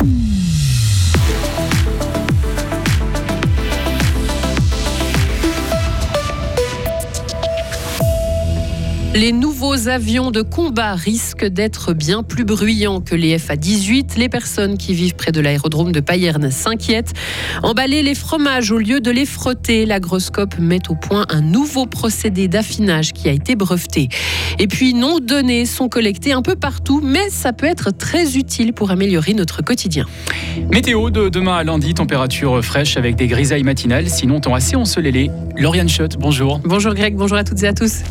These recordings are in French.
Hum. Les nouveaux avions de combat risquent d'être bien plus bruyants que les FA-18. Les personnes qui vivent près de l'aérodrome de Payerne s'inquiètent. Emballer les fromages au lieu de les frotter, l'agroscope met au point un nouveau procédé d'affinage qui a été breveté. Et puis, nos données sont collectées un peu partout, mais ça peut être très utile pour améliorer notre quotidien. Météo de demain à lundi, température fraîche avec des grisailles matinales, sinon temps assez ensoleillé. Lauriane Schott, bonjour. Bonjour Greg, bonjour à toutes et à tous.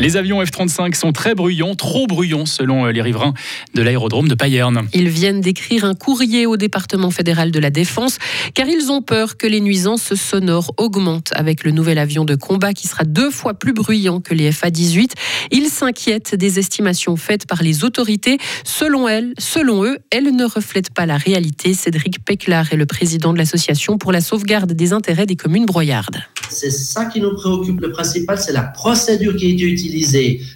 Les avions F-35 sont très bruyants, trop bruyants selon euh, les riverains de l'aérodrome de Payerne. Ils viennent d'écrire un courrier au département fédéral de la Défense car ils ont peur que les nuisances sonores augmentent avec le nouvel avion de combat qui sera deux fois plus bruyant que les FA-18. Ils s'inquiètent des estimations faites par les autorités. Selon elles, selon eux, elles ne reflètent pas la réalité. Cédric Péclar est le président de l'association pour la sauvegarde des intérêts des communes broyardes. C'est ça qui nous préoccupe. Le principal, c'est la procédure qui a été utilisée.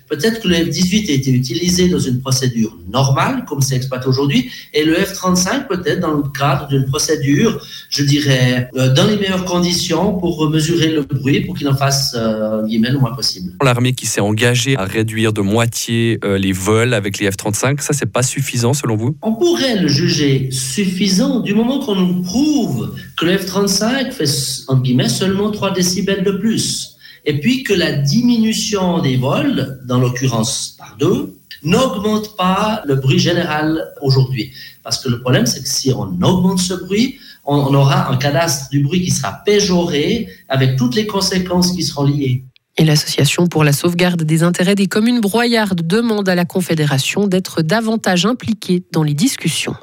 Peut-être que le F-18 a été utilisé dans une procédure normale, comme c'est exploité aujourd'hui, et le F-35 peut-être dans le cadre d'une procédure, je dirais, euh, dans les meilleures conditions pour mesurer le bruit, pour qu'il en fasse euh, le moins possible. L'armée qui s'est engagée à réduire de moitié euh, les vols avec les F-35, ça, c'est pas suffisant selon vous? On pourrait le juger suffisant du moment qu'on nous prouve que le F-35 fait, en guillemets, seulement 3 décibels de plus. Et puis que la diminution des vols, dans l'occurrence par deux, n'augmente pas le bruit général aujourd'hui. Parce que le problème, c'est que si on augmente ce bruit, on aura un cadastre du bruit qui sera péjoré avec toutes les conséquences qui seront liées. Et l'Association pour la sauvegarde des intérêts des communes broyardes demande à la Confédération d'être davantage impliquée dans les discussions.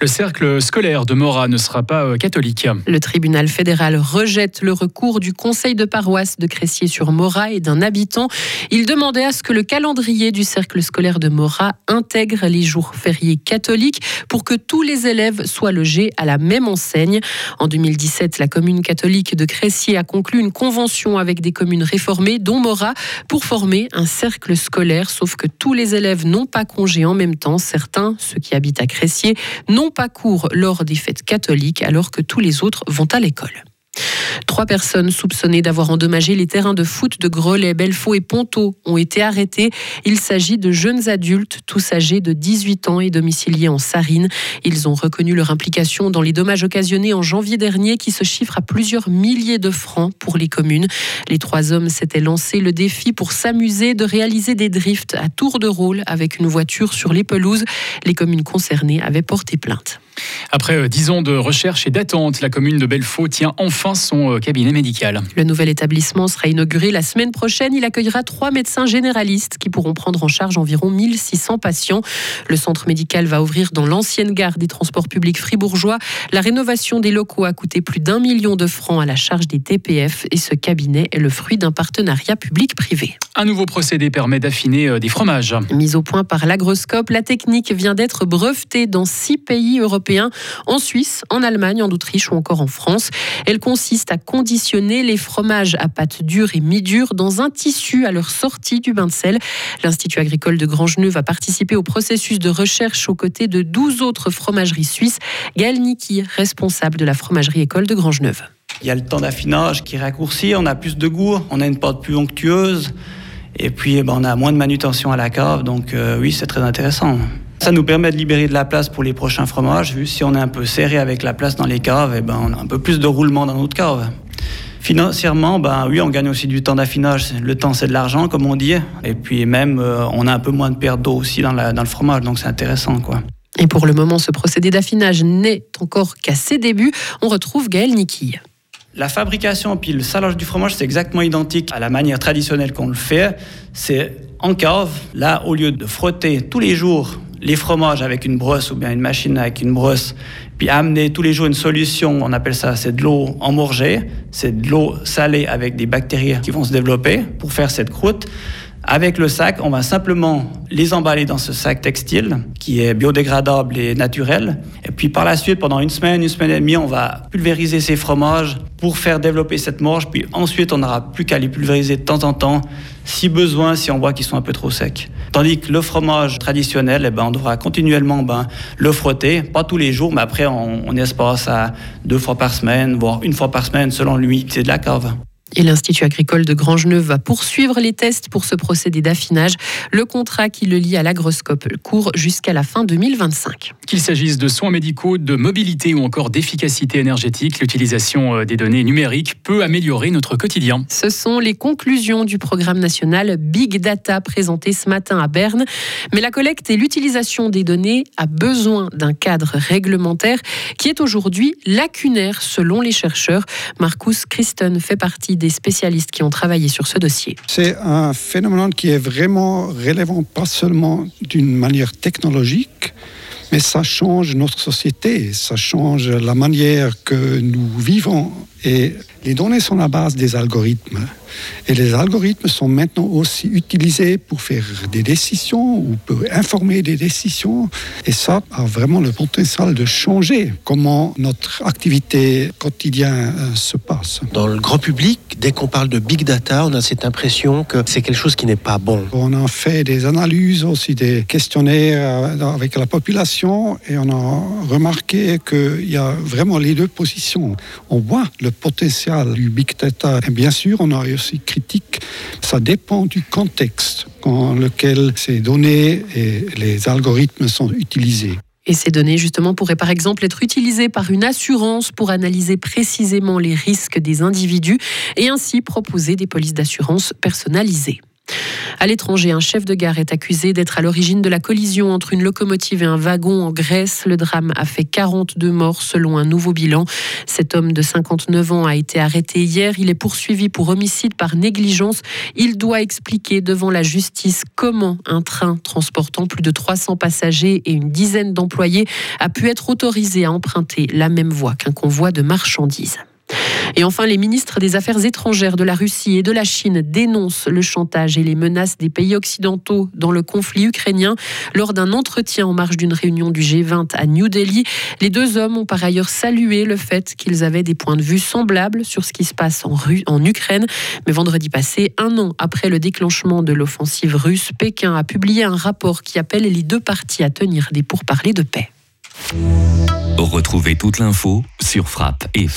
Le cercle scolaire de Morat ne sera pas euh, catholique. Le tribunal fédéral rejette le recours du conseil de paroisse de Cressier-sur-Morat et d'un habitant. Il demandait à ce que le calendrier du cercle scolaire de Morat intègre les jours fériés catholiques pour que tous les élèves soient logés à la même enseigne. En 2017, la commune catholique de Cressier a conclu une convention avec des communes réformées, dont Morat, pour former un cercle scolaire, sauf que tous les élèves n'ont pas congé en même temps. Certains, ceux qui habitent à Cressier, n'ont pas cours lors des fêtes catholiques alors que tous les autres vont à l'école. Trois personnes soupçonnées d'avoir endommagé les terrains de foot de Grelais, Belfaux et Ponto ont été arrêtées. Il s'agit de jeunes adultes, tous âgés de 18 ans et domiciliés en Sarine. Ils ont reconnu leur implication dans les dommages occasionnés en janvier dernier qui se chiffrent à plusieurs milliers de francs pour les communes. Les trois hommes s'étaient lancé le défi pour s'amuser de réaliser des drifts à tour de rôle avec une voiture sur les pelouses. Les communes concernées avaient porté plainte. Après euh, dix ans de recherche et d'attente, la commune de Belfaux tient enfin son euh, cabinet médical. Le nouvel établissement sera inauguré la semaine prochaine. Il accueillera trois médecins généralistes qui pourront prendre en charge environ 1600 patients. Le centre médical va ouvrir dans l'ancienne gare des transports publics fribourgeois. La rénovation des locaux a coûté plus d'un million de francs à la charge des TPF et ce cabinet est le fruit d'un partenariat public-privé. Un nouveau procédé permet d'affiner euh, des fromages. Mise au point par l'agroscope, la technique vient d'être brevetée dans six pays européens en Suisse, en Allemagne, en Autriche ou encore en France. Elle consiste à conditionner les fromages à pâte dure et mi-dure dans un tissu à leur sortie du bain de sel. L'Institut agricole de Grangeneux va participer au processus de recherche aux côtés de 12 autres fromageries suisses. Gaël Niki, responsable de la fromagerie école de Grangeneuve. Il y a le temps d'affinage qui raccourcit, on a plus de goût, on a une pâte plus onctueuse et puis eh ben, on a moins de manutention à la cave, donc euh, oui, c'est très intéressant. Ça nous permet de libérer de la place pour les prochains fromages, vu si on est un peu serré avec la place dans les caves, et eh ben on a un peu plus de roulement dans notre cave. Financièrement, ben oui, on gagne aussi du temps d'affinage. Le temps, c'est de l'argent, comme on dit. Et puis même, euh, on a un peu moins de perte d'eau aussi dans, le fromage, donc c'est intéressant, quoi. Et pour le moment, ce procédé d'affinage n'est encore qu'à ses débuts. On retrouve Gaël Niki. La fabrication puis le salage du fromage, c'est exactement identique à la manière traditionnelle qu'on le fait. C'est en cave. Là, au lieu de frotter tous les jours les fromages avec une brosse ou bien une machine avec une brosse, puis amener tous les jours une solution, on appelle ça, c'est de l'eau emmorgée, c'est de l'eau salée avec des bactéries qui vont se développer pour faire cette croûte. Avec le sac, on va simplement les emballer dans ce sac textile qui est biodégradable et naturel. Et puis par la suite, pendant une semaine, une semaine et demie, on va pulvériser ces fromages pour faire développer cette morge. Puis ensuite, on n'aura plus qu'à les pulvériser de temps en temps, si besoin, si on voit qu'ils sont un peu trop secs. Tandis que le fromage traditionnel, eh ben, on devra continuellement ben, le frotter, pas tous les jours, mais après, on, on espace à deux fois par semaine, voire une fois par semaine, selon l'humidité de la cave. Et l'Institut agricole de Grangeneuve va poursuivre les tests pour ce procédé d'affinage. Le contrat qui le lie à l'agroscope court jusqu'à la fin 2025. Qu'il s'agisse de soins médicaux, de mobilité ou encore d'efficacité énergétique, l'utilisation euh, des données numériques peut améliorer notre quotidien. Ce sont les conclusions du programme national Big Data présenté ce matin à Berne. Mais la collecte et l'utilisation des données a besoin d'un cadre réglementaire qui est aujourd'hui lacunaire selon les chercheurs. Marcus Christen fait partie des spécialistes qui ont travaillé sur ce dossier. C'est un phénomène qui est vraiment relevant pas seulement d'une manière technologique, mais ça change notre société, ça change la manière que nous vivons. Et les données sont la base des algorithmes. Et les algorithmes sont maintenant aussi utilisés pour faire des décisions ou pour informer des décisions. Et ça a vraiment le potentiel de changer comment notre activité quotidienne euh, se passe. Dans le grand public, dès qu'on parle de big data, on a cette impression que c'est quelque chose qui n'est pas bon. On a fait des analyses, aussi des questionnaires euh, avec la population et on a remarqué qu'il y a vraiment les deux positions. On voit le potentiel du big data. Et bien sûr, on a aussi critique. Ça dépend du contexte dans lequel ces données et les algorithmes sont utilisés. Et ces données, justement, pourraient par exemple être utilisées par une assurance pour analyser précisément les risques des individus et ainsi proposer des polices d'assurance personnalisées. À l'étranger, un chef de gare est accusé d'être à l'origine de la collision entre une locomotive et un wagon en Grèce. Le drame a fait 42 morts selon un nouveau bilan. Cet homme de 59 ans a été arrêté hier. Il est poursuivi pour homicide par négligence. Il doit expliquer devant la justice comment un train transportant plus de 300 passagers et une dizaine d'employés a pu être autorisé à emprunter la même voie qu'un convoi de marchandises. Et enfin, les ministres des Affaires étrangères de la Russie et de la Chine dénoncent le chantage et les menaces des pays occidentaux dans le conflit ukrainien. Lors d'un entretien en marge d'une réunion du G20 à New Delhi, les deux hommes ont par ailleurs salué le fait qu'ils avaient des points de vue semblables sur ce qui se passe en, Ukraine. Mais vendredi passé, un an après le déclenchement de l'offensive russe, Pékin a publié un rapport qui appelle les deux parties à tenir des pourparlers de paix. Retrouvez toute l'info sur frappe et.